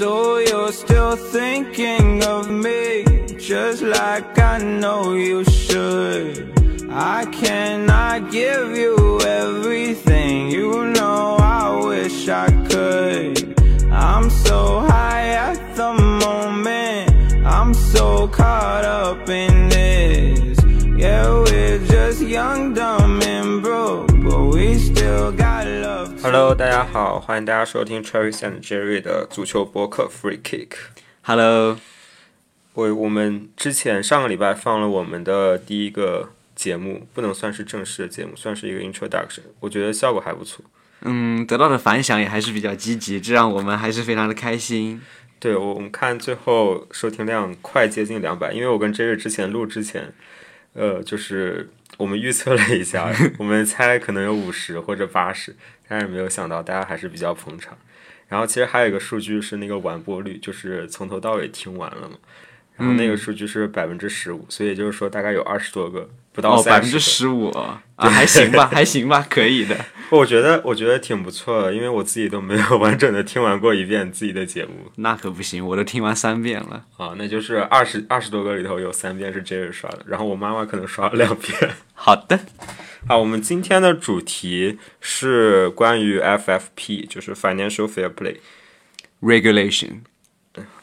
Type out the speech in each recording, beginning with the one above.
So you're still thinking of me, just like I know you should. I cannot give you everything, you know I wish I could. I'm so high at the moment, I'm so caught up in this. Yeah, we're just young, dumb, and Hello，大家好，欢迎大家收听 Travis and Jerry 的足球播客 Free Kick。Hello，我我们之前上个礼拜放了我们的第一个节目，不能算是正式的节目，算是一个 introduction，我觉得效果还不错。嗯，得到的反响也还是比较积极，这让我们还是非常的开心。对我我们看最后收听量快接近两百，因为我跟 Jerry 之前录之前，呃，就是我们预测了一下，我们猜可能有五十或者八十，但是没有想到大家还是比较捧场。然后其实还有一个数据是那个完播率，就是从头到尾听完了嘛。然后那个数据是百分之十五，所以就是说大概有二十多个，不到哦，百三十、分之十五啊，还行吧，还行吧，可以的。我觉得我觉得挺不错的，因为我自己都没有 完整的听完过一遍自己的节目那可不行，我都听完三遍了。啊，那就是二十二十多个里头有三遍是 Jerry 刷的，然后我妈妈可能刷了两遍。好的，啊，我们今天的主题是关于 FFP，就是 Financial Fair Play。regulation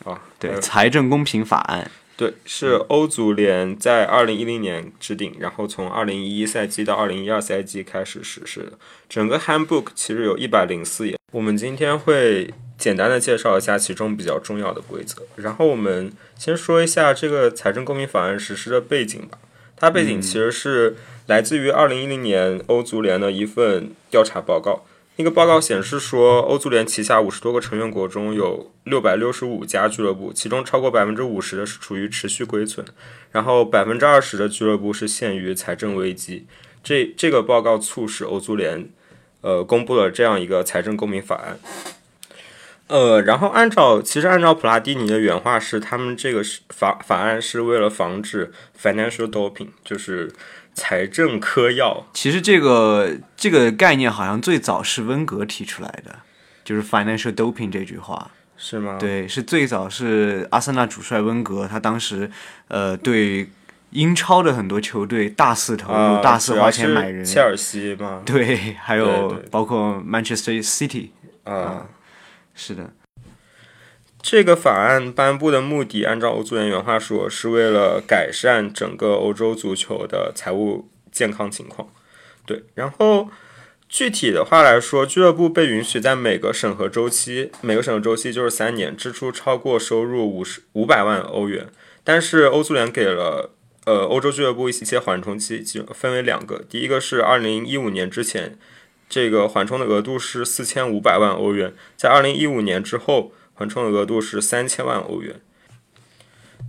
啊，对、呃财政公平法案。对，是欧足联在二零一零年制定，然后从二零一一赛季到二零一二赛季开始实施的。整个 Handbook 其实有一百零四页，我们今天会简单的介绍一下其中比较重要的规则。然后我们先说一下这个财政公平法案实施的背景吧。它背景其实是来自于二零一零年欧足联的一份调查报告。那个报告显示说，欧足联旗下五十多个成员国中有六百六十五家俱乐部，其中超过百分之五十的是处于持续亏损，然后百分之二十的俱乐部是陷于财政危机。这这个报告促使欧足联呃公布了这样一个财政公平法案。呃，然后按照其实按照普拉蒂尼的原话是，他们这个是法法案是为了防止 financial doping，就是财政科要。其实这个这个概念好像最早是温格提出来的，就是 financial doping 这句话。是吗？，对，是最早是阿森纳主帅温格，他当时呃对英超的很多球队大肆投入、啊，大肆花钱买人。切尔西嘛，对，还有包括 Manchester City，啊。是的，这个法案颁布的目的，按照欧足联原话说，是为了改善整个欧洲足球的财务健康情况。对，然后具体的话来说，俱乐部被允许在每个审核周期，每个审核周期就是三年，支出超过收入五十五百万欧元。但是欧足联给了呃欧洲俱乐部一些缓冲期，就分为两个，第一个是二零一五年之前，这个缓冲的额度是四千五百万欧元，在二零一五年之后。缓冲的额度是三千万欧元，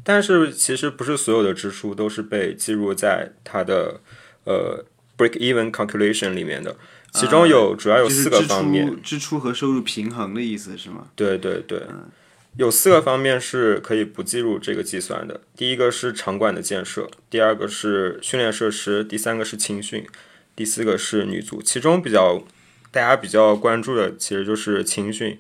但是其实不是所有的支出都是被计入在它的呃 break even calculation 里面的，其中有主要有四个方面，支出和收入平衡的意思是吗？对对对，有四个方面是可以不计入这个计算的。第一个是场馆的建设，第二个是训练设施，第三个是青训，第四个是女足。其中比较大家比较关注的其实就是青训。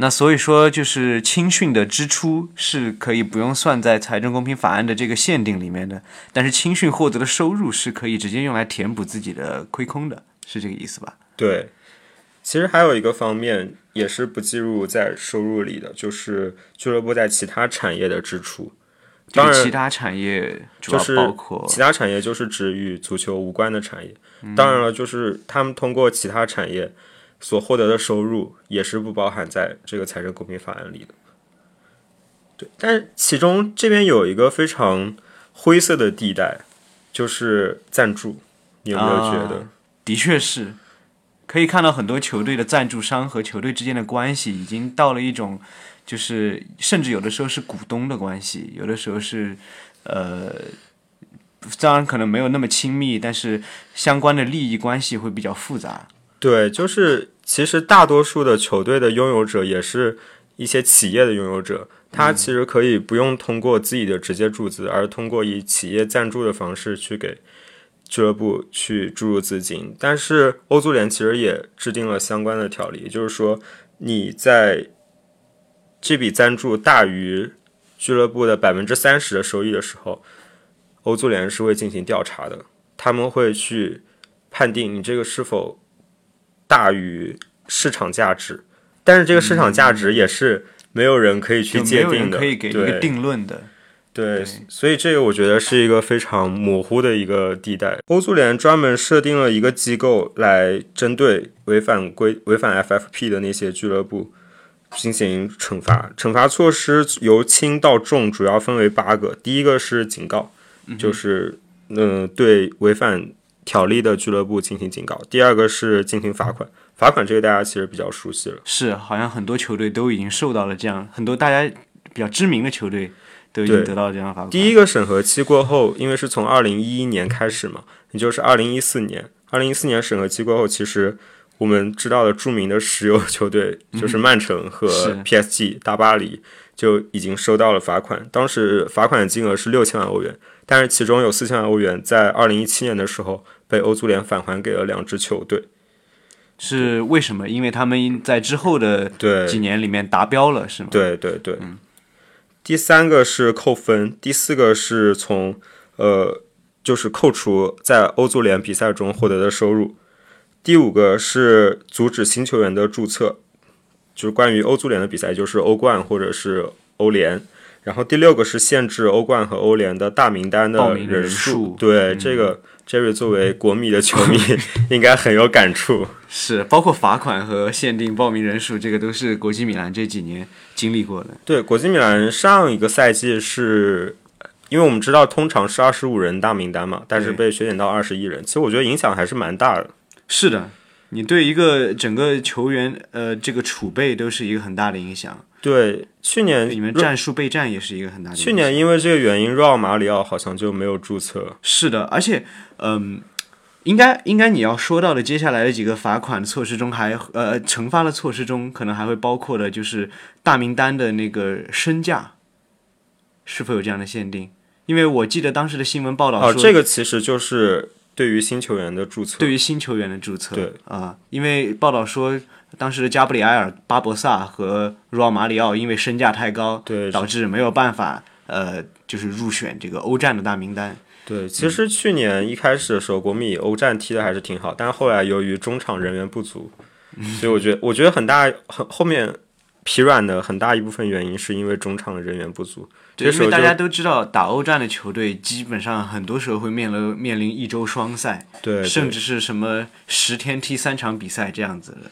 那所以说，就是青训的支出是可以不用算在财政公平法案的这个限定里面的，但是青训获得的收入是可以直接用来填补自己的亏空的，是这个意思吧？对，其实还有一个方面也是不计入在收入里的，就是俱乐部在其他产业的支出。这个当然其他产业就是包括其他产业，就是指与足球无关的产业。当然了，就是他们通过其他产业所获得的收入，也是不包含在这个财政公平法案里的。对，但是其中这边有一个非常灰色的地带，就是赞助。你有没有觉得？的确是，可以看到很多球队的赞助商和球队之间的关系已经到了一种，就是甚至有的时候是股东的关系，有的时候是呃，当然可能没有那么亲密，但是相关的利益关系会比较复杂。对，就是其实大多数的球队的拥有者也是一些企业的拥有者，他其实可以不用通过自己的直接注资，而通过以企业赞助的方式去给俱乐部去注入资金。但是欧足联其实也制定了相关的条例，也就是说你在这笔赞助大于俱乐部的百分之三十的收益的时候，欧足联是会进行调查的，他们会去判定你这个是否大于市场价值，但是这个市场价值也是没有人可以去界定的，可以给一个对定论的。对，所以这个我觉得是一个非常模糊的一个地带。欧足联专门设定了一个机构来针对违反规、违反 FFP 的那些俱乐部进行惩罚。惩罚措施由轻到重主要分为八个。第一个是警告，就是嗯、呃对违反条例的俱乐部进行警告。第二个是进行罚款，罚款这个大家其实比较熟悉了。是，好像很多球队都已经受到了这样，很多大家比较知名的球队都已经得到这样的罚款。第一个审核期过后，因为是从二零一一年开始嘛，也就是二零一四年。二零一四年审核期过后，其实我们知道的著名的石油球队就是曼城和 PSG 大巴黎就已经收到了罚款，当时罚款的金额是六千万欧元，但是其中有四千万欧元在二零一七年的时候被欧足联返还给了两支球队。是为什么？因为他们在之后的对几年里面达标了，是吗？对对对。第三个是扣分，第四个是从呃，就是扣除在欧足联比赛中获得的收入。第五个是阻止新球员的注册，就是关于欧足联的比赛，就是欧冠或者是欧联。然后第六个是限制欧冠和欧联的大名单的人数。数对、这个，Jerry 作为国米的球迷应该很有感触。是，包括罚款和限定报名人数，这个都是国际米兰这几年经历过的。对，国际米兰上一个赛季是，因为我们知道通常是二十五人大名单嘛，但是被削减到二十一人，其实我觉得影响还是蛮大的。是的，你对一个整个球员呃这个储备都是一个很大的影响，对，去年你们战术备战也是一个很大的。去年因为这个原因，若奥马里奥好像就没有注册。是的，而且嗯。应该应该你要说到的接下来的几个罚款措施中还呃惩罚的措施中，可能还会包括的就是大名单的那个身价，是否有这样的限定？因为我记得当时的新闻报道说，哦，这个其实就是对于新球员的注册。对于新球员的注册，对啊、因为报道说，当时的加布里埃尔、巴博萨和若奥马里奥因为身价太高，对导致没有办法呃，就是入选这个欧战的大名单。对，其实去年一开始的时候，国米欧战踢的还是挺好，但是后来由于中场人员不足，所以我觉得，我觉得很大很后面疲软的很大一部分原因是因为中场的人员不足。因为大家都知道，打欧战的球队基本上很多时候会面临面临一周双赛，对甚至是什么十天踢三场比赛这样子的。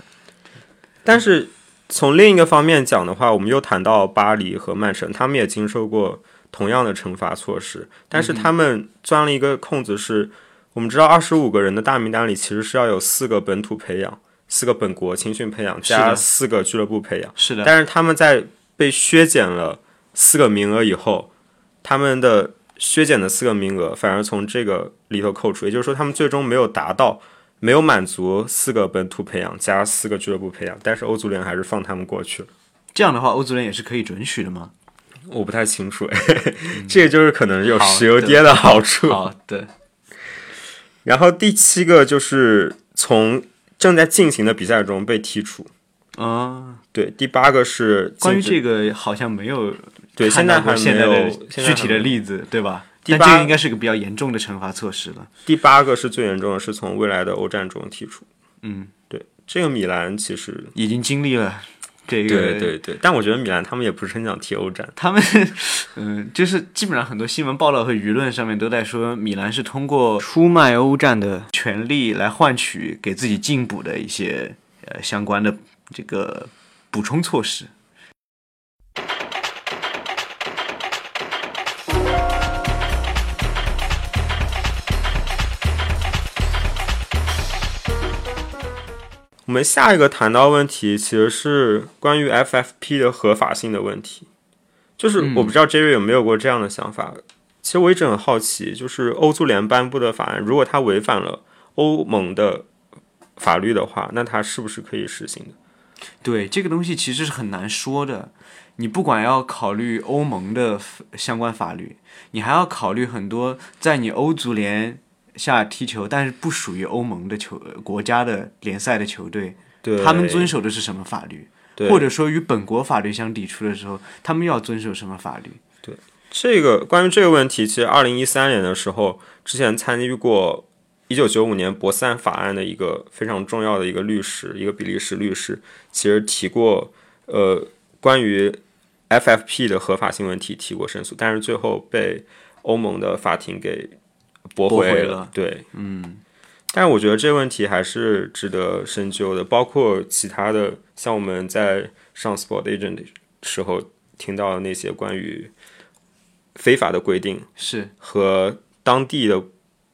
但是从另一个方面讲的话，我们又谈到巴黎和曼城，他们也经受过同样的惩罚措施，但是他们钻了一个空子是，我们知道二十五个人的大名单里其实是要有四个本土培养，四个本国青训培养加四个俱乐部培养，是的，但是他们在被削减了四个名额以后，他们的削减的四个名额反而从这个里头扣除，也就是说他们最终没有达到。没有满足四个本土培养加四个俱乐部培养，但是欧足联还是放他们过去了。这样的话，欧足联也是可以准许的吗？我不太清楚，哎，这个就是可能有石油的跌的好处。好的，然后第七个就是从正在进行的比赛中被剔除。啊，对，第八个是关于这个好像没有对现在还没有具体的例子，对吧？第八但这个应该是个比较严重的惩罚措施了。第八个是最严重的，是从未来的欧战中剔除。嗯，对，这个米兰其实已经经历了这个，对对对，但我觉得米兰他们也不是很想踢欧战。他们嗯，就是基本上很多新闻报道和舆论上面都在说，米兰是通过出卖欧战的权利来换取给自己进补的一些呃相关的这个补充措施。我们下一个谈到问题其实是关于 FFP 的合法性的问题，就是我不知道 Jerry 有没有过这样的想法。其实我一直很好奇，就是欧足联颁布的法案，如果它违反了欧盟的法律的话，那它是不是可以实行的？对这个东西其实是很难说的。你不管要考虑欧盟的相关法律，你还要考虑很多在你欧足联下踢球但是不属于欧盟的球国家的联赛的球队，他们遵守的是什么法律？或者说与本国法律相抵触的时候，他们要遵守什么法律？对这个关于这个问题，其实二零一三年的时候，之前参与过一九九五年博斯案法案的一个非常重要的一个律师，一个比利时律师，其实提过呃关于 FFP 的合法性问题提过申诉，但是最后被欧盟的法庭给驳驳回了。了对，嗯。但是我觉得这个问题还是值得深究的，包括其他的，像我们在上 Sport Agent 的时候听到的那些关于非法的规定，是和当地的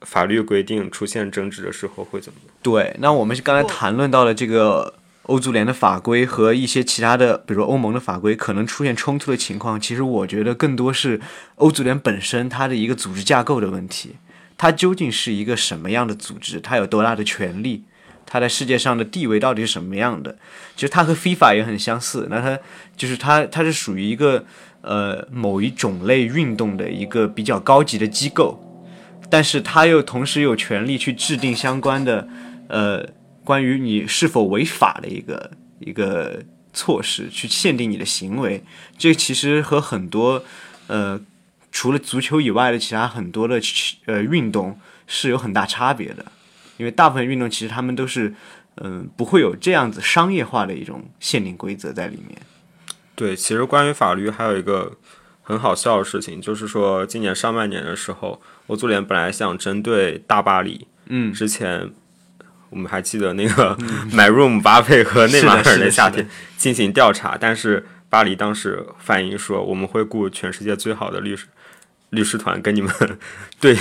法律规定出现争执的时候会怎么样？对。那我们刚才谈论到了这个欧足联的法规和一些其他的，比如说欧盟的法规可能出现冲突的情况，其实我觉得更多是欧足联本身它的一个组织架构的问题。它究竟是一个什么样的组织？它有多大的权力？它在世界上的地位到底是什么样的？其实它和 FIFA 也很相似。那它就是它，它是属于一个呃某一种类运动的一个比较高级的机构，但是它又同时有权利去制定相关的呃关于你是否违法的一个一个措施，去限定你的行为。这其实和很多呃。除了足球以外的其他很多的呃运动是有很大差别的，因为大部分运动其实他们都是嗯、不会有这样子商业化的一种限定规则在里面。对，其实关于法律还有一个很好笑的事情，就是说今年上半年的时候，欧足联本来想针对大巴黎，嗯，之前我们还记得那个买入姆巴佩和内马尔的夏天进行调查，但是巴黎当时反映说我们会雇全世界最好的律师。律师团跟你们 对，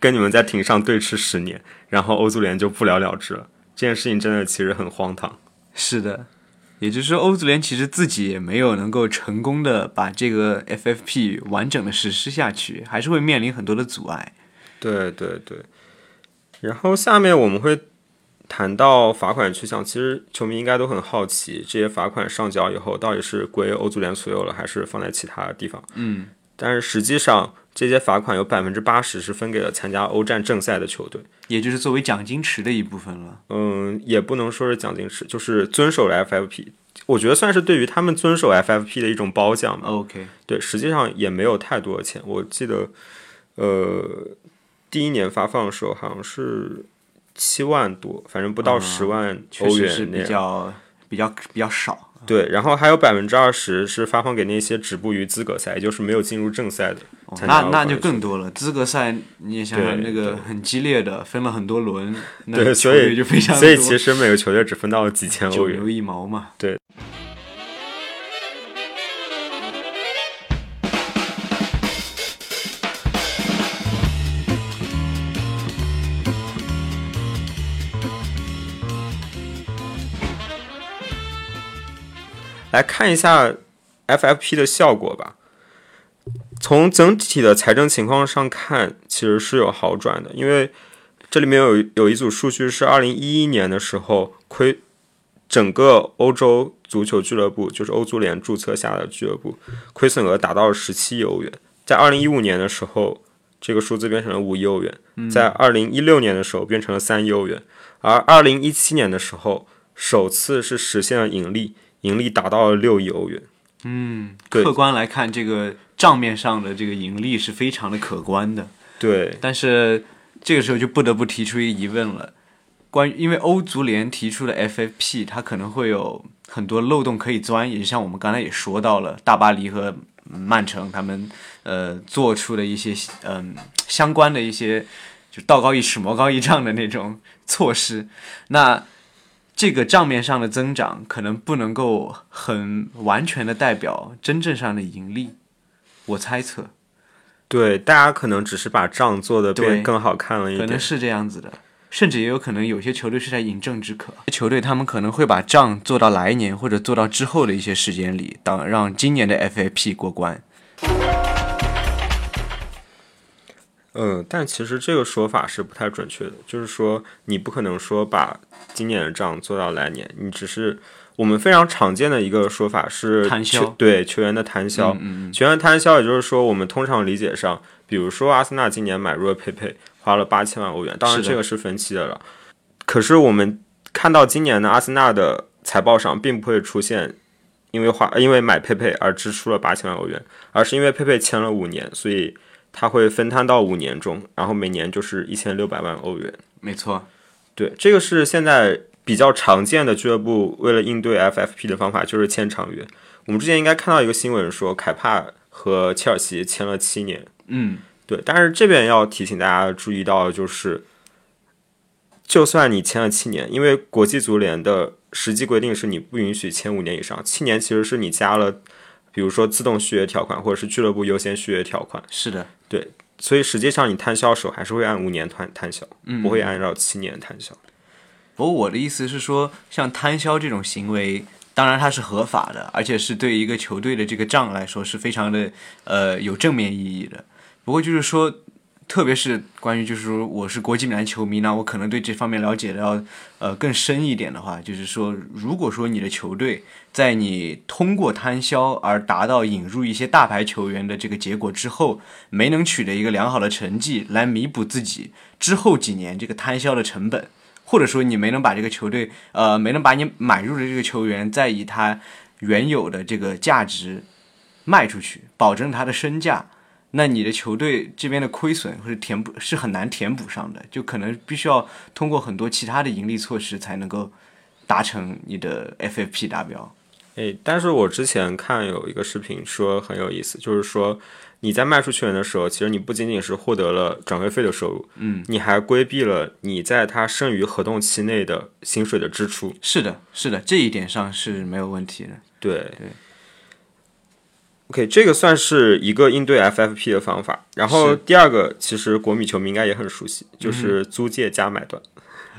跟你们在庭上对峙十年，然后欧足联就不了了之了。这件事情真的其实很荒唐。是的，也就是说，欧足联其实自己也没有能够成功的把这个 FFP 完整的实施下去，还是会面临很多的阻碍。对对对，然后下面我们会谈到罚款去向。其实球迷应该都很好奇，这些罚款上缴以后，到底是归欧足联所有了，还是放在其他地方？嗯，但是实际上，这些罚款有百分之八十是分给了参加欧战正赛的球队。也就是作为奖金池的一部分了。嗯，也不能说是奖金池，就是遵守了 FFP。我觉得算是对于他们遵守 FFP 的一种褒奖吧。OK，对，实际上也没有太多的钱。我记得，呃，第一年发放的时候好像是七万多，反正不到十万啊确欧实是比。较比较比较少。对，然后还有百分之二十是发放给那些止步于资格赛，也就是没有进入正赛的哦那那就更多了。资格赛你也想想，那个很激烈的，分了很多轮，那对，所以就非常所以其实每个球队只分到了几千欧元九牛。一毛嘛。对。来看一下 FFP 的效果吧。从整体的财政情况上看，其实是有好转的，因为这里面有有一组数据是二零一一年的时候亏，整个欧洲足球俱乐部就是欧足联注册下的俱乐部亏损额达到了十七亿欧元，在二零一五年的时候，这个数字变成了五亿欧元，在二零一六年的时候变成了三亿欧元，而二零一七年的时候首次是实现了盈利，盈利达到了六亿欧元。嗯，客观来看，这个账面上的这个盈利是非常的可观的。对，但是这个时候就不得不提出一个疑问了，关于因为欧足联提出的 FFP，它可能会有很多漏洞可以钻，也像我们刚才也说到了，大巴黎和曼城他们呃做出的一些嗯、相关的一些就道高一尺魔高一丈的那种措施，那。这个账面上的增长可能不能够很完全的代表真正上的盈利，我猜测。对，大家可能只是把账做的对变更好看了一点。可能是这样子的，甚至也有可能有些球队是在饮鸩止渴。球队他们可能会把账做到来年或者做到之后的一些时间里，当让今年的 FAP 过关。嗯，但其实这个说法是不太准确的，就是说你不可能说把今年的账做到来年，你只是我们非常常见的一个说法是摊销对球员的摊销，嗯嗯球员摊销，也就是说我们通常理解上，比如说阿森纳今年买入了佩佩，花了八千万欧元，当然这个是分期的了，可是我们看到今年的阿森纳的财报上并不会出现因为花因为买佩佩而支出了八千万欧元，而是因为佩佩签了五年，所以他会分摊到五年中，然后每年就是一千六百万欧元。没错，对，这个是现在比较常见的俱乐部为了应对 FFP 的方法，就是签长约。我们之前应该看到一个新闻说，凯帕和切尔西签了七年。嗯，对，但是这边要提醒大家注意到，就是就算你签了七年，因为国际足联的实际规定是你不允许签五年以上，七年其实是你加了，比如说自动续约条款或者是俱乐部优先续约条款，是的，所以实际上你摊销的时候还是会按五年摊摊销，嗯不会按照七年摊销。不过我的意思是说，像摊销这种行为，当然它是合法的，而且是对一个球队的这个账来说是非常的呃有正面意义的。不过就是说，特别是关于就是说我是国际米兰球迷呢，我可能对这方面了解的要呃更深一点的话，就是说，如果说你的球队在你通过摊销而达到引入一些大牌球员的这个结果之后，没能取得一个良好的成绩来弥补自己之后几年这个摊销的成本。或者说你没能把这个球队，呃，没能把你买入的这个球员再以他原有的这个价值卖出去，保证他的身价，那你的球队这边的亏损或者填补是很难填补上的，就可能必须要通过很多其他的盈利措施才能够达成你的 FFP 达标。诶，但是我之前看有一个视频说很有意思，就是说你在卖出球员的时候，其实你不仅仅是获得了转会费的收入，嗯，你还规避了你在他剩余合同期内的薪水的支出。是的，是的，这一点上是没有问题的。对对。OK，这个算是一个应对 FFP 的方法。然后第二个，其实国米球迷应该也很熟悉，就是租借加买断。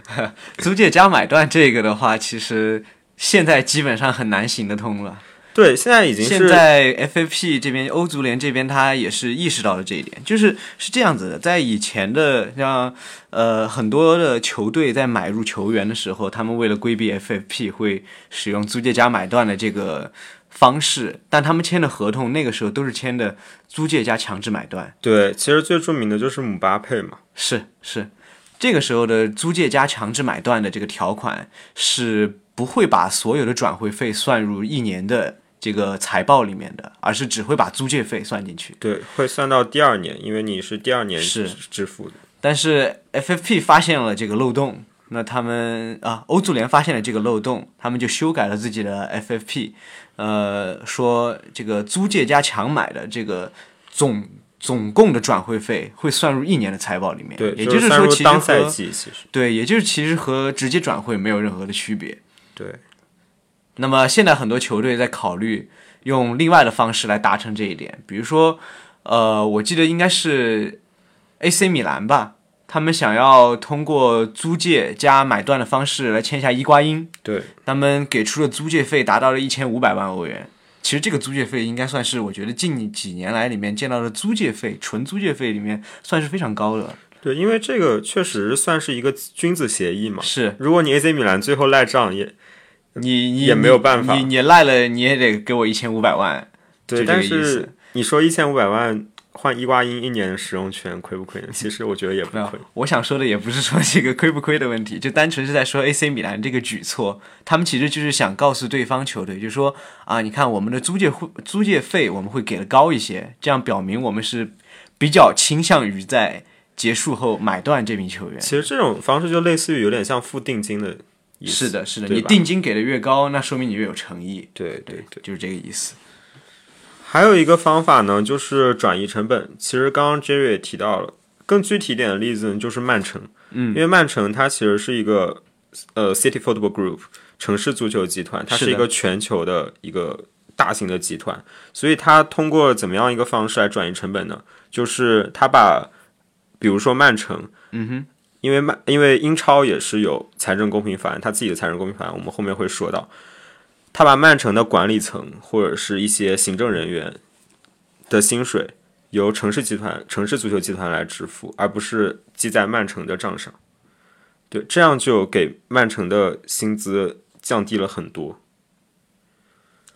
租借加买断这个的话，其实现在基本上很难行得通了。对，现在已经是现在 FFP 这边，欧足联这边，他也是意识到了这一点，就是是这样子的，在以前的像呃很多的球队在买入球员的时候，他们为了规避 FFP 会使用租借加买断的这个方式，但他们签的合同那个时候都是签的租借加强制买断，对，其实最著名的就是姆巴佩嘛。是是，这个时候的租借加强制买断的这个条款是不会把所有的转会费算入一年的这个财报里面的，而是只会把租借费算进去。对，会算到第二年，因为你是第二年是支支付的。但是 FFP 发现了这个漏洞，那他们啊，欧足联发现了这个漏洞，他们就修改了自己的 FFP，呃，说这个租借加强买的这个总总共的转会费会算入一年的财报里面，对，也就是说其实当赛和季，其实对，也就是其实和直接转会没有任何的区别。对。那么现在很多球队在考虑用另外的方式来达成这一点，比如说，呃，我记得应该是 AC 米兰吧，他们想要通过租借加买断的方式来签下伊瓜因，对，他们给出的租借费达到了一千五百万欧元。其实这个租借费应该算是我觉得近几年来里面见到的租借费，纯租借费里面算是非常高的。对，因为这个确实算是一个君子协议嘛。是如果你 AC 米兰最后赖账也你你也没有办法你你赖了你也得给我一千五百万。对，这个但是你说一千五百万换伊瓜因一年使用权亏不亏呢？其实我觉得也不亏。，我想说的也不是说这个亏不亏的问题，就单纯是在说 AC 米兰这个举措，他们其实就是想告诉对方球队，就是说啊，你看我们的租借会租借费我们会给的高一些，这样表明我们是比较倾向于在结束后买断这名球员。其实这种方式就类似于有点像付定金的意思。是的，是的，你定金给的越高，那说明你越有诚意，对对对。就是这个意思。还有一个方法呢，就是转移成本。其实刚刚 Jerry 也提到了，更具体一点的例子呢，就是曼城。嗯，因为曼城它其实是一个呃 City Football Group 城市足球集团，它是一个全球的一个大型的集团，所以它通过怎么样一个方式来转移成本呢？就是它把，比如说曼城，嗯哼，因为曼因为英超也是有财政公平法案，它自己的财政公平法案，我们后面会说到。他把曼城的管理层或者是一些行政人员的薪水由城市集团、城市足球集团来支付，而不是记在曼城的账上。对，这样就给曼城的薪资降低了很多。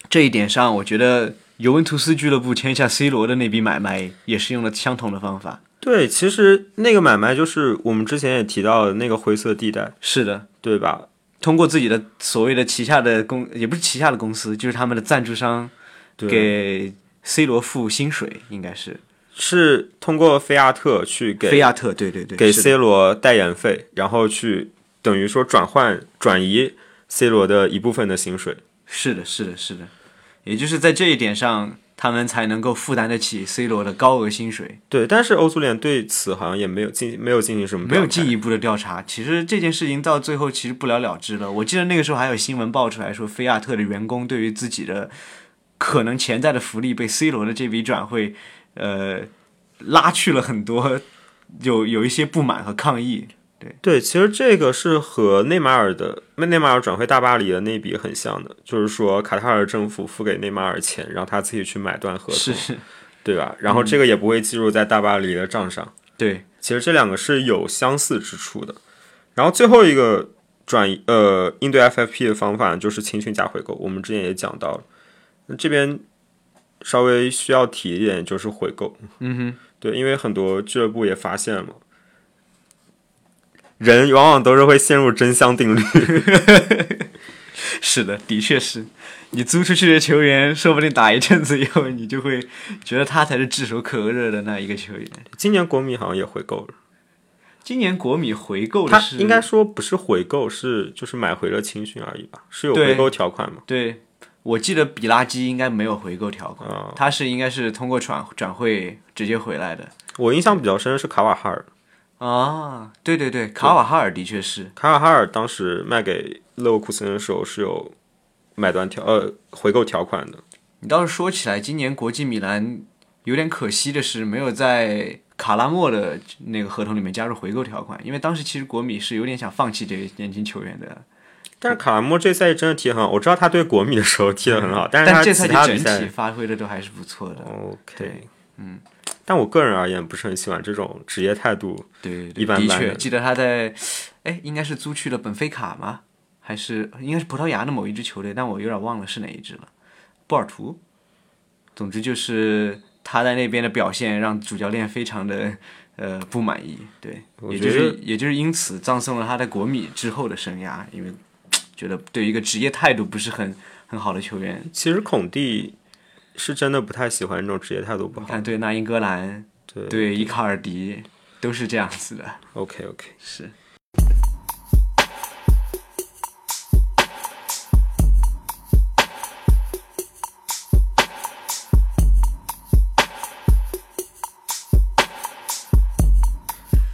这一点上，我觉得尤文图斯俱乐部签下 C 罗的那笔买卖也是用了相同的方法。对，其实那个买卖就是我们之前也提到的那个灰色地带，是的，对吧？通过自己的所谓的旗下的公，也不是旗下的公司，就是他们的赞助商给 C 罗付薪水，应该是。是通过菲亚特去给菲亚特，对对对，给 C 罗代言费，然后去等于说转换转移 C 罗的一部分的薪水。是的，是的，是的，也就是在这一点上，他们才能够负担得起 C 罗的高额薪水。对，但是欧足联对此好像也没有进没有进行什么没有进一步的调查。其实这件事情到最后其实不了了之了。我记得那个时候还有新闻爆出来说，菲亚特的员工对于自己的可能潜在的福利被 C 罗的这笔转会，呃，拉去了很多，有有一些不满和抗议。对，其实这个是和内马尔的内马尔转会大巴黎的那笔很像的，就是说卡塔尔政府付给内马尔钱，让他自己去买断合同，是是，对吧？然后这个也不会记录在大巴黎的账上。对，其实这两个是有相似之处的。然后最后一个转移呃应对 FFP 的方法就是青训加回购，我们之前也讲到了。那这边稍微需要提一点就是回购，嗯哼，对，因为很多俱乐部也发现了嘛，人往往都是会陷入真香定律。是的，的确是。你租出去的球员，说不定打一阵子以后，你就会觉得他才是炙手可热的那一个球员。今年国米好像也回购了，今年国米回购他的是应该说不是回购，是就是买回了青训而已吧？是有回购条款吗？对，我记得比拉基应该没有回购条款，啊他是应该是通过转转会直接回来的。我印象比较深的是卡瓦哈尔，啊，对对对，卡瓦哈尔的确是，卡瓦哈尔当时卖给勒沃库森的时候是有买断条呃回购条款的。你倒是说起来，今年国际米兰有点可惜的是，没有在卡拉莫的那个合同里面加入回购条款，因为当时其实国米是有点想放弃这个年轻球员的，但是卡拉莫这赛季真的踢得很好，我知道他对国米的时候踢得很好，但是这赛季整体发挥的都还是不错的。OK，嗯，但我个人而言不是很喜欢这种职业态度。对对的确，一般般的记得他在，哎，应该是租去了本菲卡吗？还是应该是葡萄牙的某一支球队，但我有点忘了是哪一支了。波尔图。总之就是他在那边的表现让主教练非常的呃不满意，对，也就是也就是因此葬送了他在国米之后的生涯，因为觉得对于一个职业态度不是很很好的球员，其实孔蒂是真的不太喜欢这种职业态度不好。看对那英格兰、对对伊卡尔迪都是这样子的，，OK OK，是。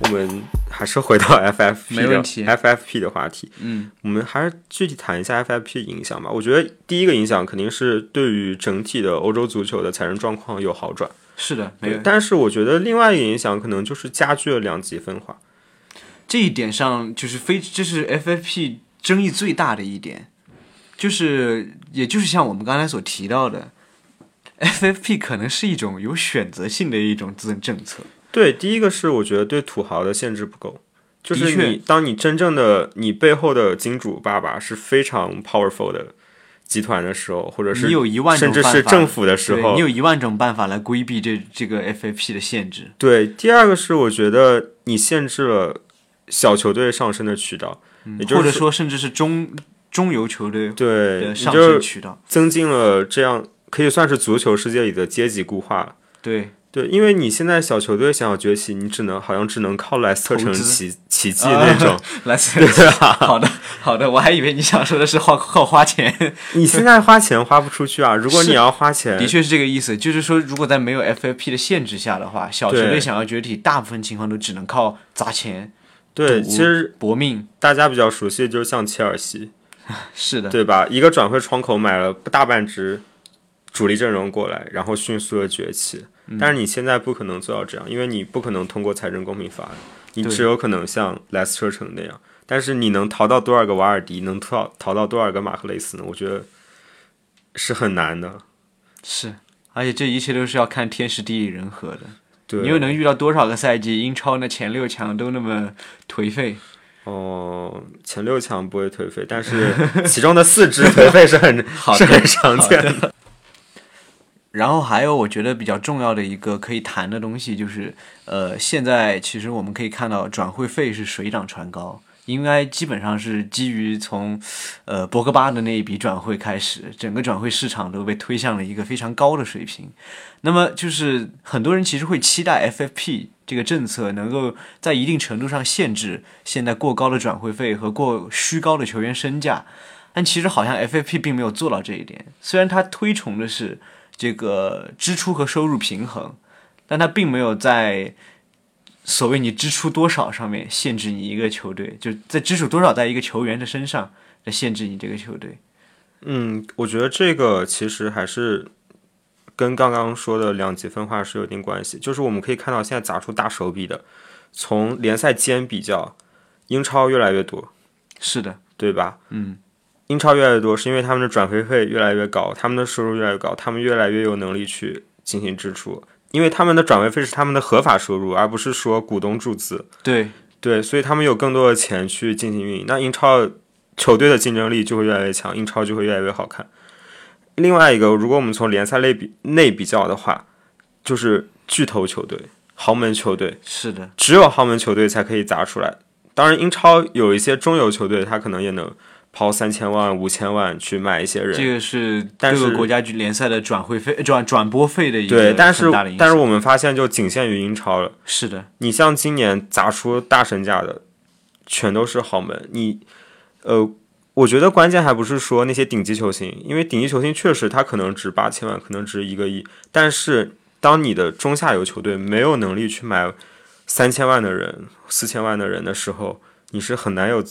我们还是回到 FFP 的没问题 FFP 的话题。嗯，我们还是具体谈一下 FFP 影响吧。我觉得第一个影响肯定是对于整体的欧洲足球的财政状况有好转。是的，没有但是我觉得另外一个影响可能就是加剧了两极分化。这一点上就是非这是 FFP 争议最大的一点，就是也就是像我们刚才所提到的，FFP 可能是一种有选择性的一种政政策。对，第一个是我觉得对土豪的限制不够，就是你当你真正的你背后的金主爸爸是非常 powerful 的集团的时候，或者是你有一万种甚至是政府的时候你，有一万种办法来规避这这个 FFP 的限制。对，第二个是我觉得你限制了小球队上升的渠道，也就是或者说甚至是中中游球队对，的上你就是升渠道。增进了这样可以算是足球世界里的阶级固化。对，对，因为你现在小球队想要崛起，你只能好像只能靠莱斯特城奇奇迹那种。来自 好的好的，我还以为你想说的是花靠花钱。你现在花钱花不出去啊！如果你要花钱，的确是这个意思，就是说，如果在没有 FFP 的限制下的话，小球队想要崛起，大部分情况都只能靠砸钱、对，其实搏命。大家比较熟悉的就是像切尔西，是的，对吧？一个转会窗口买了大半支主力阵容过来，然后迅速的崛起。嗯但是你现在不可能做到这样，因为你不可能通过财政公平法案，你只有可能像莱斯特城那样。但是你能淘到多少个瓦尔迪，能淘淘到多少个马克雷斯呢？我觉得是很难的。是，而且这一切都是要看天时地利人和的。对，你又能遇到多少个赛季英超那前六强都那么颓废？哦，前六强不会颓废，但是其中的四支颓废是很 好是很常见的。然后还有我觉得比较重要的一个可以谈的东西，就是呃，现在其实我们可以看到转会费是水涨船高，应该基本上是基于从呃博格巴的那一笔转会开始，整个转会市场都被推向了一个非常高的水平。那么就是很多人其实会期待 FFP 这个政策能够在一定程度上限制现在过高的转会费和过虚高的球员身价，但其实好像 FFP 并没有做到这一点。虽然它推崇的是这个支出和收入平衡，但他并没有在所谓你支出多少上面限制你一个球队，就在支出多少在一个球员的身上来限制你这个球队。嗯，我觉得这个其实还是跟刚刚说的两极分化是有一定关系。就是我们可以看到，现在砸出大手笔的，从联赛间比较，英超越来越多，是的，对吧？嗯，英超越来越多，是因为他们的转会费越来越高，他们的收入越来越高，他们越来越有能力去进行支出，因为他们的转会费是他们的合法收入，而不是说股东注资。对，对，所以他们有更多的钱去进行运营。那英超球队的竞争力就会越来越强，英超就会越来越好看。另外一个，如果我们从联赛类比内比较的话，就是巨头球队、豪门球队，是的，只有豪门球队才可以砸出来。当然，英超有一些中游球队，他可能也能抛三千万、五千万去买一些人。这个是但是各个国家联赛的转会费、转转播费的一个对，但是。但是我们发现就仅限于英超了。是的，你像今年砸出大身价的，全都是豪门。你，呃，我觉得关键还不是说那些顶级球星，因为顶级球星确实他可能值八千万，可能值一个亿。但是当你的中下游球队没有能力去买三千万的人、四千万的人的时候，你是很难有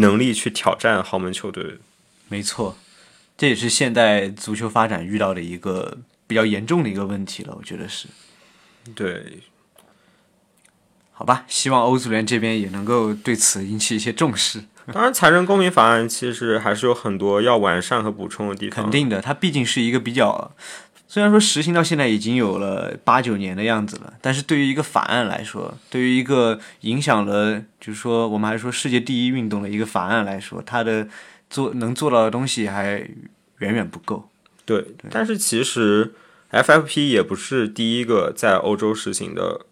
能力去挑战豪门球队。没错，这也是现代足球发展遇到的一个比较严重的一个问题了，我觉得是。对，好吧，希望欧足联这边也能够对此引起一些重视。当然，财政公平法案其实还是有很多要完善和补充的地方。肯定的，它毕竟是一个比较，虽然说实行到现在已经有了八九年的样子了，但是对于一个法案来说，对于一个影响了，就是说我们还说世界第一运动的一个法案来说，它的做能做到的东西还远远不够。对，但是其实 FFP 也不是第一个在欧洲实行的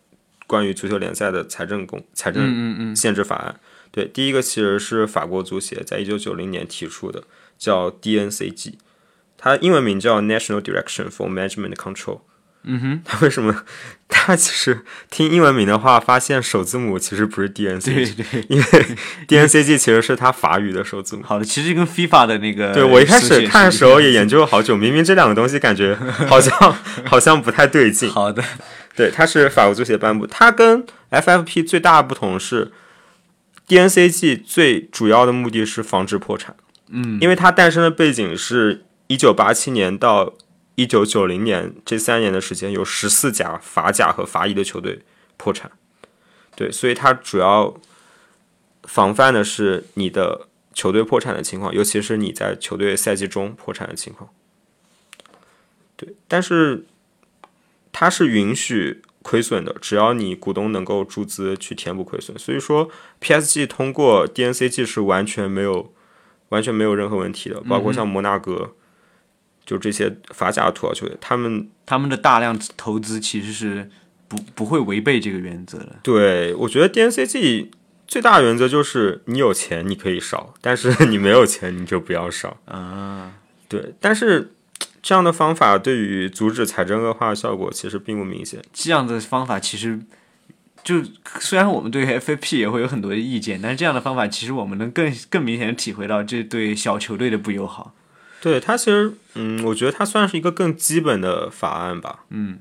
关于足球联赛的财政公财政限制法案。对，第一个其实是法国足协在一九九零年提出的，叫 DNCG，它英文名叫 National Direction for Management Control。嗯哼，它为什么？它其实听英文名的话，发现首字母其实不是 DNCG，对对，因为 DNCG 其实是它法语的首字母。好的，其实跟 FIFA 的那个对我一开始看的时候也研究了好久，明明这两个东西感觉好像 好像不太对劲。好的，对，它是法国足协颁布，它跟 FFP 最大的不同是，DNCG 最主要的目的是防止破产。嗯，因为它诞生的背景是一九八七年到一九九零年这三年的时间，有十四家法甲和法乙的球队破产。对，所以它主要防范的是你的球队破产的情况，尤其是你在球队赛季中破产的情况。对，但是它是允许亏损的，只要你股东能够注资去填补亏损。所以说，PSG 通过 DNCG 是完全没有完全没有任何问题的，包括像摩纳哥，就这些法甲的土豪球队，他们他们的大量投资其实是不不会违背这个原则的。对我觉得 DNCG 最大的原则就是你有钱你可以少，但是 你没有钱你就不要少。啊，对，但是这样的方法对于阻止财政恶化的效果其实并不明显。这样的方法其实就虽然我们对 FAP 也会有很多的意见，但是这样的方法其实我们能更更明显的体会到这对小球队的不友好。对它其实，嗯，我觉得它算是一个更基本的法案吧。嗯，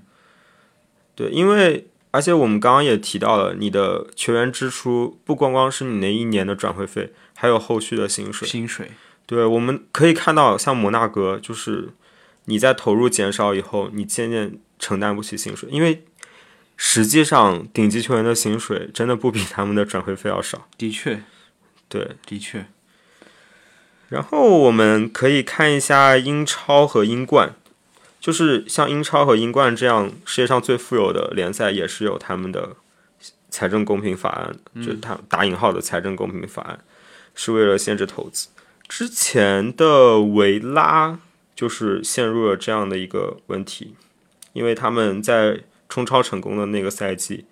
对，因为而且我们刚刚也提到了，你的球员支出不光光是你那一年的转会费，还有后续的薪水。薪水对，我们可以看到，像摩纳哥，就是你在投入减少以后，你渐渐承担不起薪水，因为实际上顶级球员的薪水真的不比他们的转会费要少。的确对，的确，然后我们可以看一下英超和英冠，就是像英超和英冠这样世界上最富有的联赛，也是有他们的财政公平法案，就是他打引号的财政公平法案，是为了限制投资。之前的维拉就是陷入了这样的一个问题，因为他们在冲超成功的那个赛季，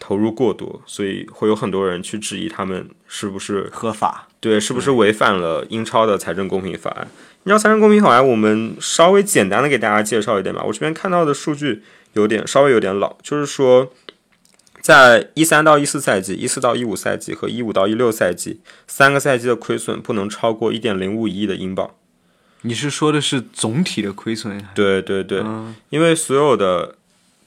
投入过多，所以会有很多人去质疑他们是不是合法。对，是不是违反了英超的财政公平法案？英超财政公平法案，我们稍微简单的给大家介绍一点吧。我这边看到的数据有点稍微有点老，就是说，在一三到一四赛季、一四到一五赛季和一五到一六赛季三个赛季的亏损不能超过一点零五亿的英镑。你是说的是总体的亏损？对对对，因为所有的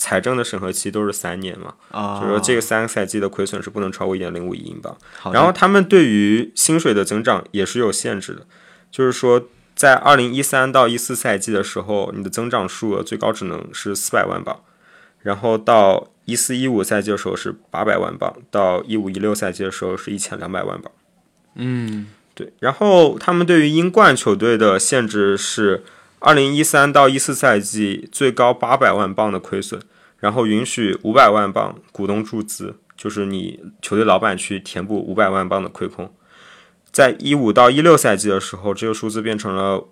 财政的审核期都是三年嘛，啊，就是说这个三个赛季的亏损是不能超过一点零五亿英镑。然后他们对于薪水的增长也是有限制的，就是说在二零一三到一四赛季的时候，你的增长数额最高只能是四百万镑，然后到一四一五赛季的时候是八百万镑，到一五一六赛季的时候是一千两百万镑。嗯，对，然后他们对于英冠球队的限制是二零一三到一四赛季最高八百万镑的亏损，然后允许五百万镑股东注资，就是你球队老板去填补五百万镑的亏空。在一五到一六赛季的时候，这个数字变成了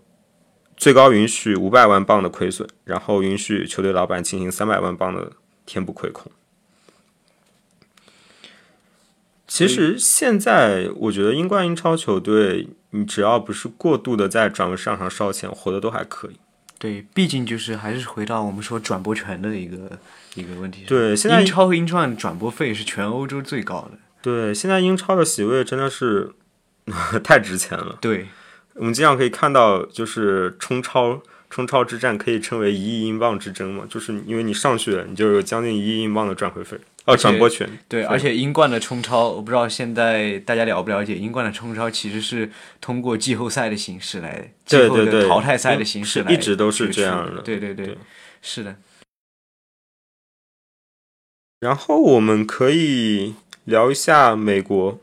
最高允许五百万镑的亏损，然后允许球队老板进行三百万镑的填补亏空。其实现在我觉得英冠、英超球队，你只要不是过度的在转会市场上烧钱，活的都还可以。对，毕竟就是还是回到我们说转播权的一个一个问题。对现在英超和英冠转播费是全欧洲最高的。对，现在英超的席位真的是 太值钱了。对，我们经常可以看到，就是冲超冲超之战可以称为一亿英镑之争嘛，就是因为你上去了，你就有将近一亿英镑的转会费，哦，且转播权。对，而且英冠的冲超，我不知道现在大家了不了解，英冠的冲超其实是通过季后赛的形式来，对对对的淘汰赛的形式来一直都是这样的对对对，对是的。然后我们可以聊一下美国。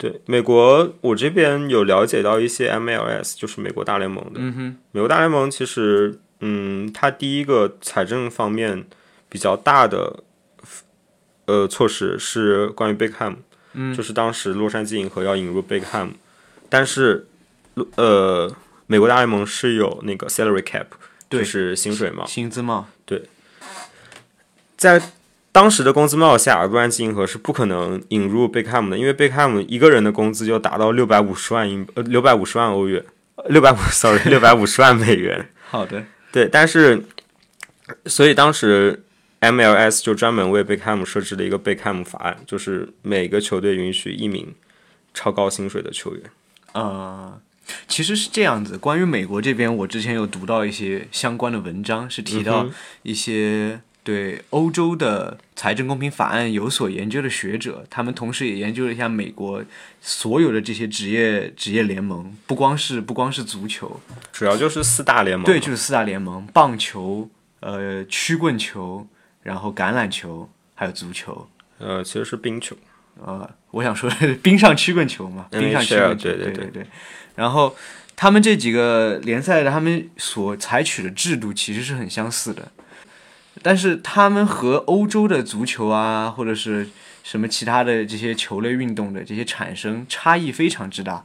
对美国，我这边有了解到一些 MLS，就是美国大联盟的。嗯哼，美国大联盟其实，嗯，它第一个财政方面比较大的呃措施是关于贝克汉姆，嗯。就是当时洛杉矶银河要引入贝克汉姆，但是呃，美国大联盟是有那个 salary cap，对就是薪水帽，薪资帽，在当时的工资帽下，洛杉矶银河是不可能引入贝克汉姆的，因为贝克汉姆一个人的工资就达到六百五十万英呃六百五十万欧元，六百五 sorry 六百五十万美元。好的，对，但是所以当时 MLS 就专门为贝克汉姆设置了一个贝克汉姆法案，就是每个球队允许一名超高薪水的球员。呃，其实是这样子。关于美国这边，我之前有读到一些相关的文章，是提到一些对欧洲的财政公平法案有所研究的学者，他们同时也研究了一下美国所有的这些职业职业联盟，不光是不光是足球，主要就是四大联盟，对，就是四大联盟：棒球、呃曲棍球，然后橄榄球，还有足球。呃，其实是冰球。呃，我想说 冰上曲棍球嘛，冰上曲棍球，对对对对对。然后他们这几个联赛的，他们所采取的制度其实是很相似的，但是他们和欧洲的足球啊，或者是什么其他的这些球类运动的这些产生差异非常之大。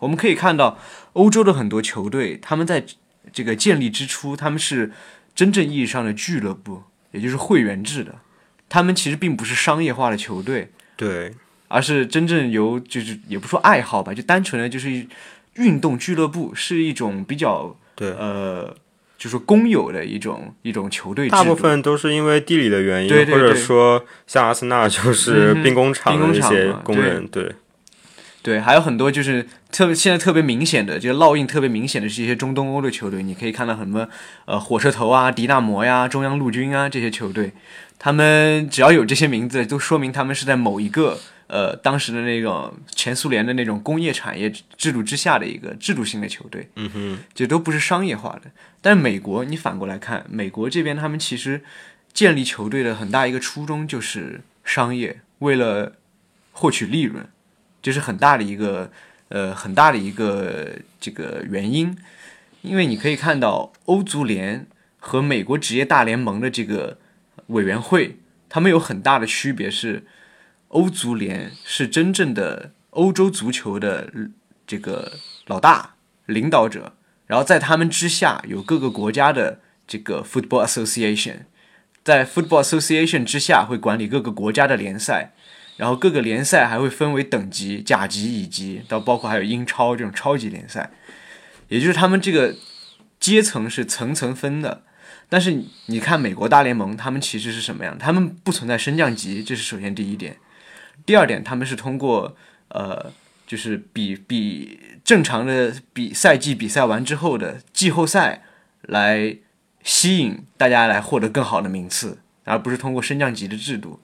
我们可以看到，欧洲的很多球队，他们在这个建立之初，他们是真正意义上的俱乐部，也就是会员制的。他们其实并不是商业化的球队，对，而是真正由就是也不说爱好吧，就单纯的就是运动俱乐部是一种比较对呃，就是公有的一种一种球队。大部分都是因为地理的原因，或者说像阿森纳就是兵工厂的那些工人，对对，还有很多就是特别现在特别明显的，就是烙印特别明显的是一些中东欧的球队，你可以看到什么呃火车头啊、迪纳摩呀、中央陆军啊这些球队，他们只要有这些名字，都说明他们是在某一个呃当时的那种前苏联的那种工业产业制度之下的一个制度性的球队。嗯哼，这都不是商业化的。但美国，你反过来看，美国这边他们其实建立球队的很大一个初衷就是商业，为了获取利润，这是很大的一个呃很大的一个这个原因。因为你可以看到欧足联和美国职业大联盟的这个委员会，他们有很大的区别是，欧足联是真正的欧洲足球的这个老大领导者，然后在他们之下有各个国家的这个 Football Association，在 Football Association 之下会管理各个国家的联赛，然后各个联赛还会分为等级，甲级、乙级，到包括还有英超这种超级联赛，也就是他们这个阶层是层层分的。但是你看美国大联盟，他们其实是什么样？他们不存在升降级，这是首先第一点。第二点，他们是通过呃，就是比比正常的比赛季比赛完之后的季后赛来吸引大家来获得更好的名次，而不是通过升降级的制度。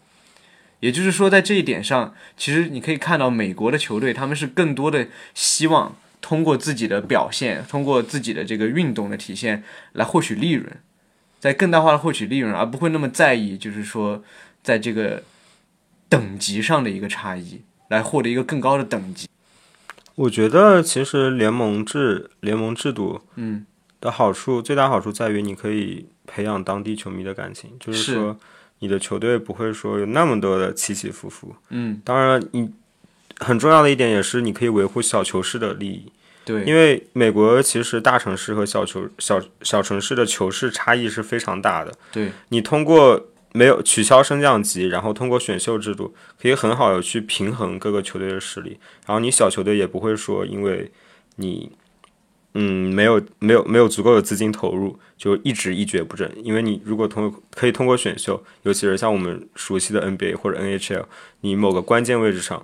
也就是说，在这一点上，其实你可以看到美国的球队，他们是更多的希望通过自己的表现，通过自己的这个运动的体现来获取利润。在更大化的获取利润，而不会那么在意，就是说，在这个等级上的一个差异，来获得一个更高的等级。我觉得其实联盟制、联盟制度，嗯，的好处最大好处在于你可以培养当地球迷的感情，就是说你的球队不会说有那么多的起起伏伏。嗯，当然，你很重要的一点也是你可以维护小球市的利益。对，因为美国其实大城市和小球小小城市的球市差异是非常大的。对你通过没有取消升降级，然后通过选秀制度，可以很好的去平衡各个球队的实力。然后你小球队也不会说因为你嗯没有没有没有足够的资金投入，就一直一蹶不振。因为你如果通可以通过选秀，尤其是像我们熟悉的 NBA 或者 NHL，你某个关键位置上。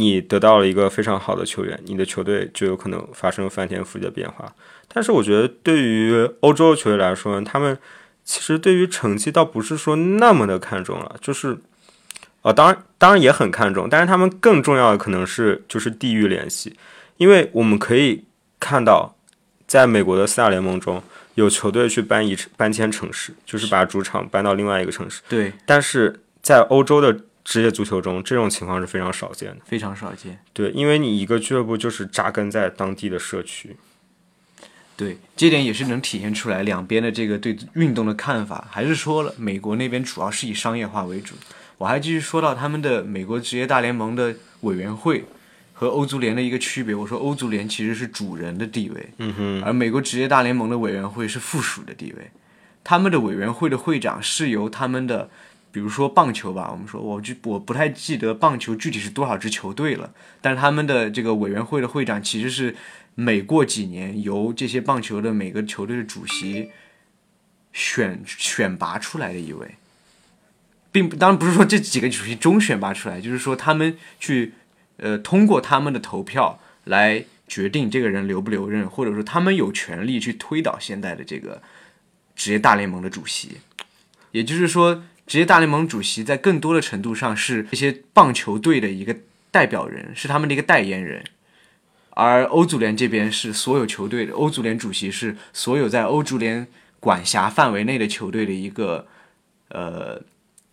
你得到了一个非常好的球员，你的球队就有可能发生翻天覆地的变化。但是我觉得，对于欧洲球队来说，他们其实对于成绩倒不是说那么的看重了，就是啊，当然当然也很看重，但是他们更重要的可能是就是地域联系，因为我们可以看到，在美国的四大联盟中有球队去搬移搬迁城市，就是把主场搬到另外一个城市。对，但是在欧洲的。职业足球中，这种情况是非常少见的，非常少见。对，因为你一个俱乐部就是扎根在当地的社区。对，这点也是能体现出来两边的这个对运动的看法。还是说了，美国那边主要是以商业化为主。我还继续说到他们的美国职业大联盟的委员会和欧足联的一个区别。我说欧足联其实是主人的地位，嗯哼，而美国职业大联盟的委员会是附属的地位。他们的委员会的会长是由他们的。比如说棒球吧，我们说，我就我不太记得棒球具体是多少支球队了，但是他们的这个委员会的会长其实是每过几年由这些棒球的每个球队的主席选选拔出来的一位，并当然不是说这几个主席中选拔出来，就是说他们去呃通过他们的投票来决定这个人留不留任，或者说他们有权利去推倒现在的这个职业大联盟的主席，也就是说。职业大联盟主席在更多的程度上是这些棒球队的一个代表人，是他们的一个代言人，而欧足联这边是所有球队的欧足联主席是所有在欧足联管辖范围内的球队的一个呃，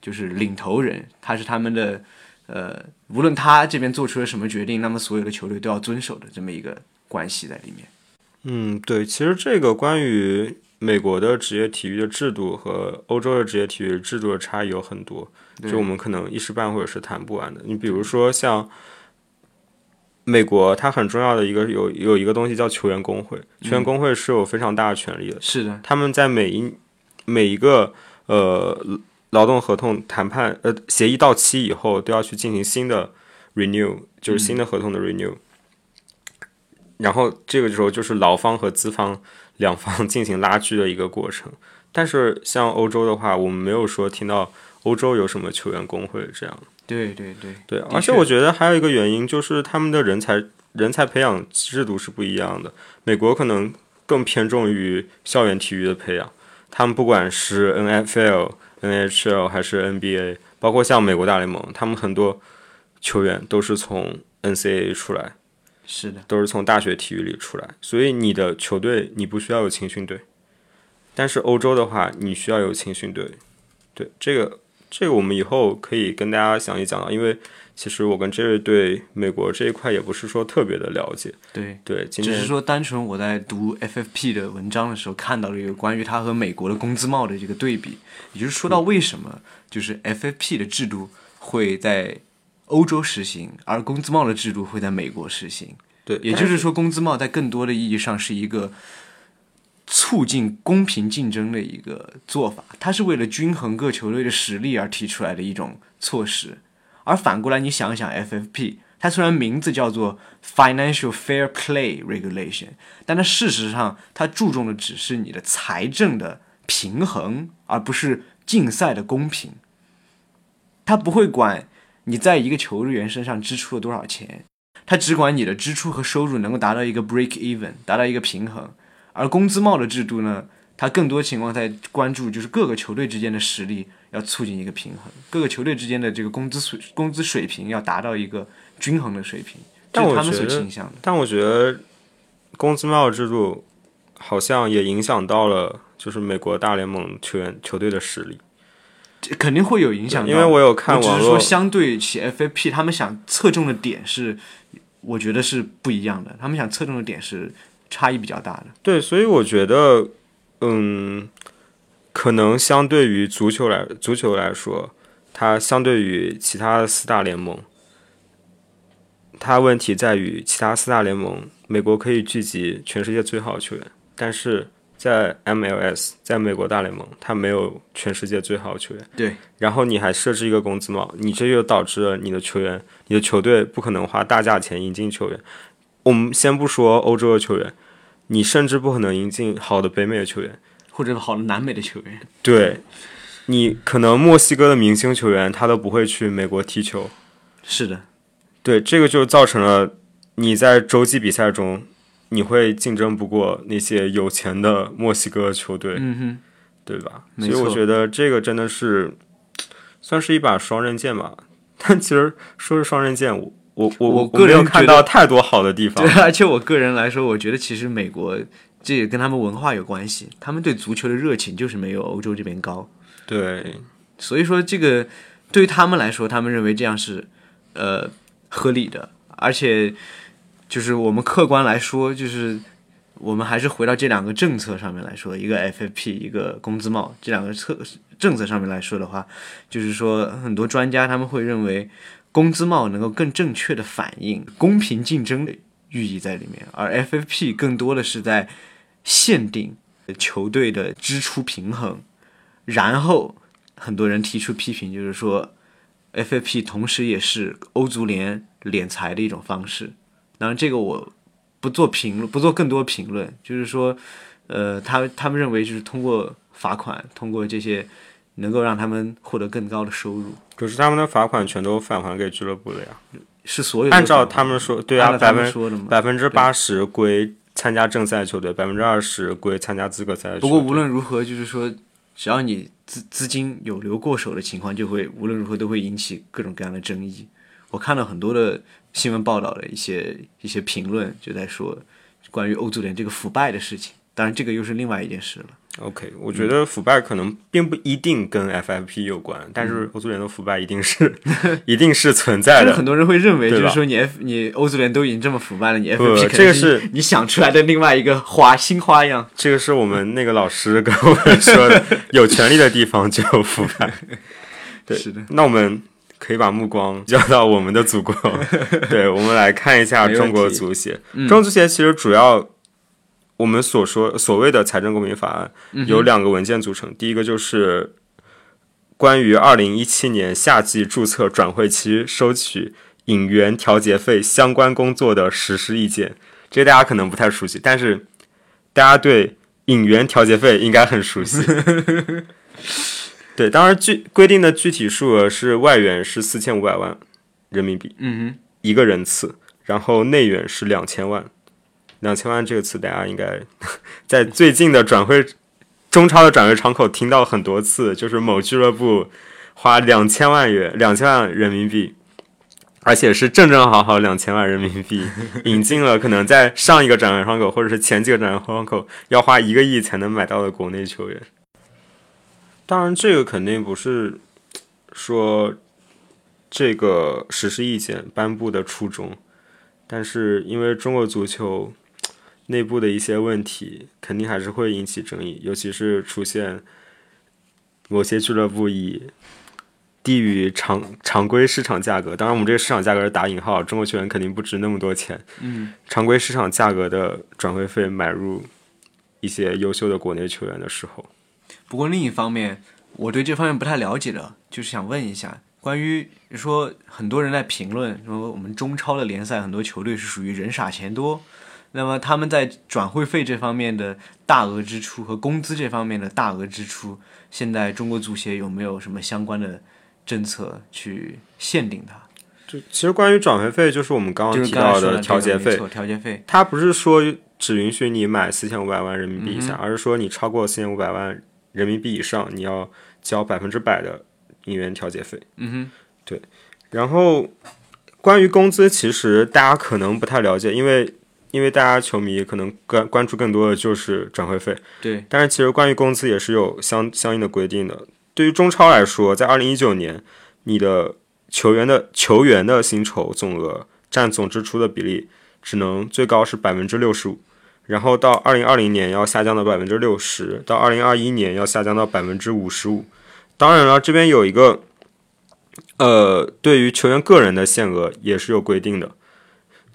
就是领头人，他是他们的呃，无论他这边做出了什么决定，那么所有的球队都要遵守的这么一个关系在里面。嗯，对，其实这个关于。美国的职业体育的制度和欧洲的职业体育制度的差异有很多，就我们可能一时半会儿是谈不完的。你比如说像美国，它很重要的一个有有一个东西叫球员工会，球员工会是有非常大的权利的。是的，他们在每一每一个呃劳动合同谈判呃协议到期以后，都要去进行新的 renew，就是新的合同的 renew。然后这个时候就是劳方和资方。两方进行拉锯的一个过程，但是像欧洲的话，我们没有说听到欧洲有什么球员工会这样。对对对对，而且我觉得还有一个原因就是他们的人才人才培养制度是不一样的。美国可能更偏重于校园体育的培养，他们不管是 NFL、NHL 还是 NBA，包括像美国大联盟，他们很多球员都是从 NCAA 出来。是的，都是从大学体育里出来，所以你的球队你不需要有青训队，但是欧洲的话，你需要有青训队。对，这个这个我们以后可以跟大家详细讲到，因为其实我跟 Jerry 对美国这一块也不是说特别的了解。对对，只是说单纯我在读 FFP 的文章的时候看到了一个关于它和美国的工资帽的这个对比，也就是说到为什么就是 FFP 的制度会在。欧洲实行，而工资帽的制度会在美国实行。对，也就是说，工资帽在更多的意义上是一个促进公平竞争的一个做法，它是为了均衡各球队的实力而提出来的一种措施。而反过来，你想想，FFP 它虽然名字叫做 Financial Fair Play Regulation，但它事实上它注重的只是你的财政的平衡，而不是竞赛的公平。它不会管你在一个球员身上支出了多少钱，它只管你的支出和收入能够达到一个 break even，达到一个平衡。而工资帽的制度呢，它更多情况在关注就是各个球队之间的实力要促进一个平衡，各个球队之间的这个工资水工资水平要达到一个均衡的水平，这但我是他们所觉得倾向的。但我觉得工资帽制度好像也影响到了就是美国大联盟球员球队的实力。这肯定会有影响，因为我有看只网络是说相对起 FFP，他们想侧重的点是，我觉得是不一样的。他们想侧重的点是差异比较大的。对，所以我觉得，嗯，可能相对于足球来足球来说，它相对于其他四大联盟，它问题在于其他四大联盟，美国可以聚集全世界最好的球员，但是在 MLS，在美国大联盟，它没有全世界最好的球员。对，然后你还设置一个工资帽，你这就导致了你的球员、你的球队不可能花大价钱引进球员。我们先不说欧洲的球员，你甚至不可能引进好的北美的球员。或者好的南美的球员，对，你可能墨西哥的明星球员他都不会去美国踢球。是的，对，这个就造成了你在洲际比赛中，你会竞争不过那些有钱的墨西哥球队，嗯哼，对吧？所以我觉得这个真的是算是一把双刃剑吧。但其实说是双刃剑，我我我我我没有看个人看到太多好的地方对。，而且我个人来说，我觉得其实美国这也跟他们文化有关系，他们对足球的热情就是没有欧洲这边高。对，所以说这个对于他们来说，他们认为这样是呃合理的，而且就是我们客观来说，就是我们还是回到这两个政策上面来说，一个 FFP，一个工资帽，这两个策政策上面来说的话，就是说很多专家他们会认为工资帽能够更正确的反映公平竞争的寓意在里面，而 FFP 更多的是在限定球队的支出平衡。然后很多人提出批评，就是说，FFP 同时也是欧足联敛财的一种方式。当然，这个我不做评论，不做更多评论。就是说，呃，他他们认为就是通过罚款，通过这些，能够让他们获得更高的收入，可是他们的罚款全都返还给俱乐部了呀。是所有按照他们说，对啊，百分说的嘛。百分之八十归参加正赛球队，百分之二十归参加资格赛。不过无论如何，就是说，只要你资资金有流过手的情况，就会无论如何都会引起各种各样的争议。我看到很多的新闻报道的一些一些评论，就在说关于欧足联这个腐败的事情。当然，这个又是另外一件事了。OK，我觉得腐败可能并不一定跟 FFP 有关，但是欧足联的腐败一定是 一定是存在的。很多人会认为，就是说你 F 你欧足联都已经这么腐败了，你 FFP 这个是你想出来的另外一个花新花样。这个是我们那个老师跟我们说的，有权利的地方就有腐败。对，是的，那我们可以把目光交到我们的祖国，对，我们来看一下中国足协。中国足协其实主要我们所说所谓的财政公平法案有两个文件组成，第一个就是关于二零一七年夏季注册转会期收取引援调节费相关工作的实施意见，这个大家可能不太熟悉，但是大家对引援调节费应该很熟悉。对，当然具规定的具体数额是外援是四千五百万人民币嗯哼一个人次，然后内援是两千万。两千万这个词，大家应该 在最近的转会中超的转会窗口听到很多次，就是某俱乐部花两千万元、两千万人民币，而且是正正好好两千万人民币，引进了可能在上一个转会窗口或者是前几个转会窗口要花一个亿才能买到的国内球员。当然，这个肯定不是说这个实施意见颁布的初衷，但是因为中国足球内部的一些问题，肯定还是会引起争议，尤其是出现某些俱乐部以低于常常规市场价格，当然我们这个市场价格是打引号，中国球员肯定不值那么多钱，嗯，常规市场价格的转会费买入一些优秀的国内球员的时候。不过另一方面，我对这方面不太了解的，就是想问一下，关于说很多人在评论说我们中超的联赛很多球队是属于人傻钱多，那么他们在转会费这方面的大额支出和工资这方面的大额支出，现在中国足协有没有什么相关的政策去限定它？就其实关于转会费，就是我们刚刚提到的调节费调节费，它不是说只允许你买四千五百万人民币以嗯下，而是说你超过四千五百万人民币以上，你要交百分之百的引援调节费。嗯哼，对。然后关于工资，其实大家可能不太了解，因为因为大家球迷可能关关注更多的就是转会费，对，但是其实关于工资也是有相相应的规定的。对于中超来说，在二零一九年，你的球员的球员的薪酬总额占总支出的比例只能最高是百分之六十五，然后到二零二零年要下降到百分之六十，到二零二一年要下降到百分之五十五。当然了，这边有一个，呃，对于球员个人的限额也是有规定的，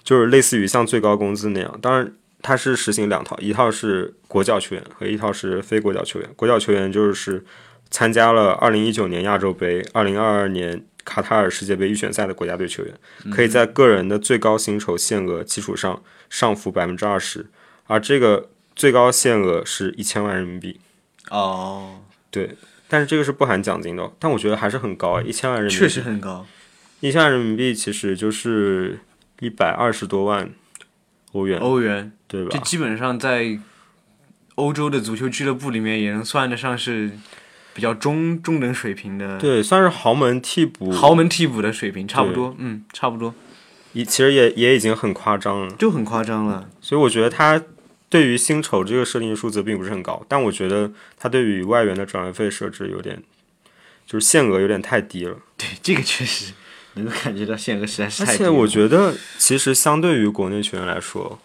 就是类似于像最高工资那样。当然，它是实行两套，一套是国脚球员和一套是非国脚球员。国脚球员就是参加了二零一九年亚洲杯、二零二二年卡塔尔世界杯预选赛的国家队球员，可以在个人的最高薪酬限额基础上上浮百分之二十，而这个最高限额是一千万人民币。哦，对，但是这个是不含奖金的哦，但我觉得还是很高啊，一千万人民币。确实很高，一千万人民币其实就是一百二十多万欧元，欧元，对吧这？基本上在欧洲的足球俱乐部里面也能算得上是比较中中等水平的，对，算是豪门替补，豪门替补的水平，差不多，嗯，差不多，也其实也也已经很夸张了。就很夸张了。所以我觉得他对于薪酬这个设定的数字并不是很高，但我觉得他对于外援的转会费设置有点，就是限额有点太低了。对，这个确实能够感觉到限额实在是而且太低了。我觉得，其实相对于国内球员来说，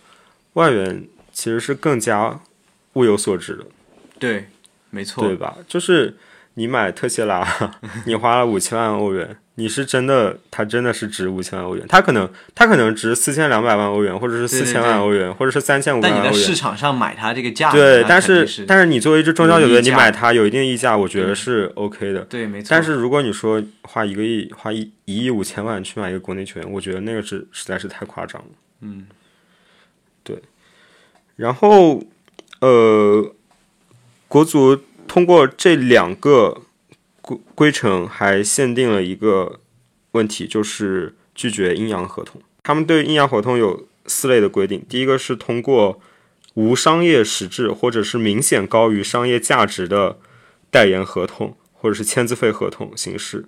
外援其实是更加物有所值的。对，没错，对吧？就是你买特谢拉，你花了五千万欧元，你是真的，它真的是值五千万欧元，它可能它可能值四千两百万欧元，或者是四千万欧元，或者是三千五百但你在市万欧元。场上买它这个价，对，但是但是你作为一支中超球队，你买它有一定溢价，我觉得是 OK 的。对，没错。但是如果你说花一个亿，花一一亿五千万去买一个国内球员，我觉得那个是实在是太夸张了。嗯，对。然后，呃，国足通过这两个规规程，还限定了一个问题，就是拒绝阴阳合同。他们对阴阳合同有四类的规定，第一个是通过无商业实质或者是明显高于商业价值的代言合同或者是签字费合同形式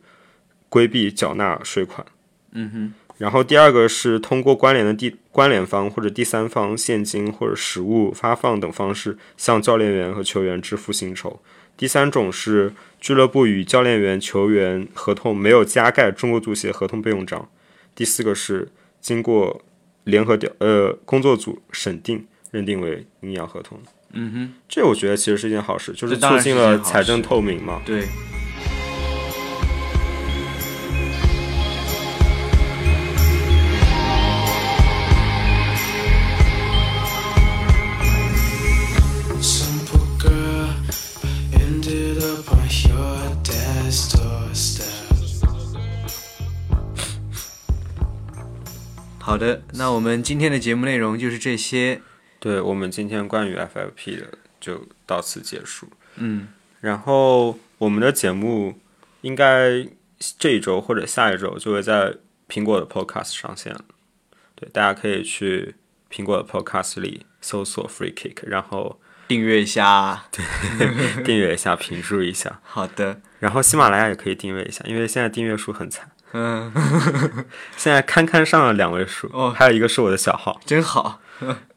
规避缴纳税款。嗯哼，然后第二个是通过关联的第关联方或者第三方现金或者实物发放等方式向教练员和球员支付薪酬。第三种是俱乐部与教练员、球员合同没有加盖中国足协合同备用章。第四个是经过联合调呃工作组审定认定为阴阳合同。嗯哼，这我觉得其实是一件好事，就是促进了财政透明嘛。对，好的，那我们今天的节目内容就是这些。对我们今天关于 FFP 的就到此结束。嗯，然后我们的节目应该这一周或者下一周就会在苹果的 Podcast 上线了。对，大家可以去苹果的 Podcast 里搜索 Free Kick，然后订阅一下。对 订阅一下、评述一下。好的，然后喜马拉雅也可以订阅一下，因为现在订阅数很惨，嗯，现在堪堪上了两位数，哦还有一个是我的小号。真好。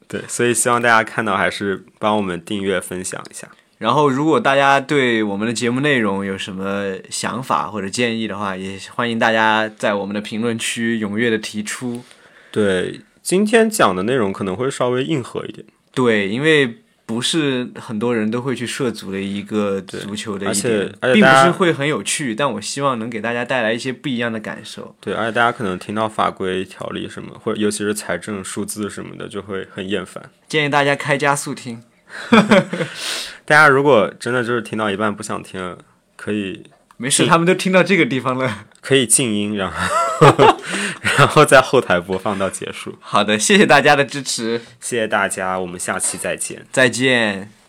对，所以希望大家看到还是帮我们订阅、分享一下。然后，如果大家对我们的节目内容有什么想法或者建议的话，也欢迎大家在我们的评论区踊跃的提出。对，今天讲的内容可能会稍微硬核一点。对，因为不是很多人都会去涉足的一个足球的一点，并不是会很有趣，但我希望能给大家带来一些不一样的感受。对，而且大家可能听到法规条例什么，或尤其是财政数字什么的，就会很厌烦。建议大家开加速听。大家如果真的就是听到一半不想听，可以没事，他们都听到这个地方了，可以静音然后。然后在后台播放到结束。好的，谢谢大家的支持，谢谢大家。我们下期再见，再见。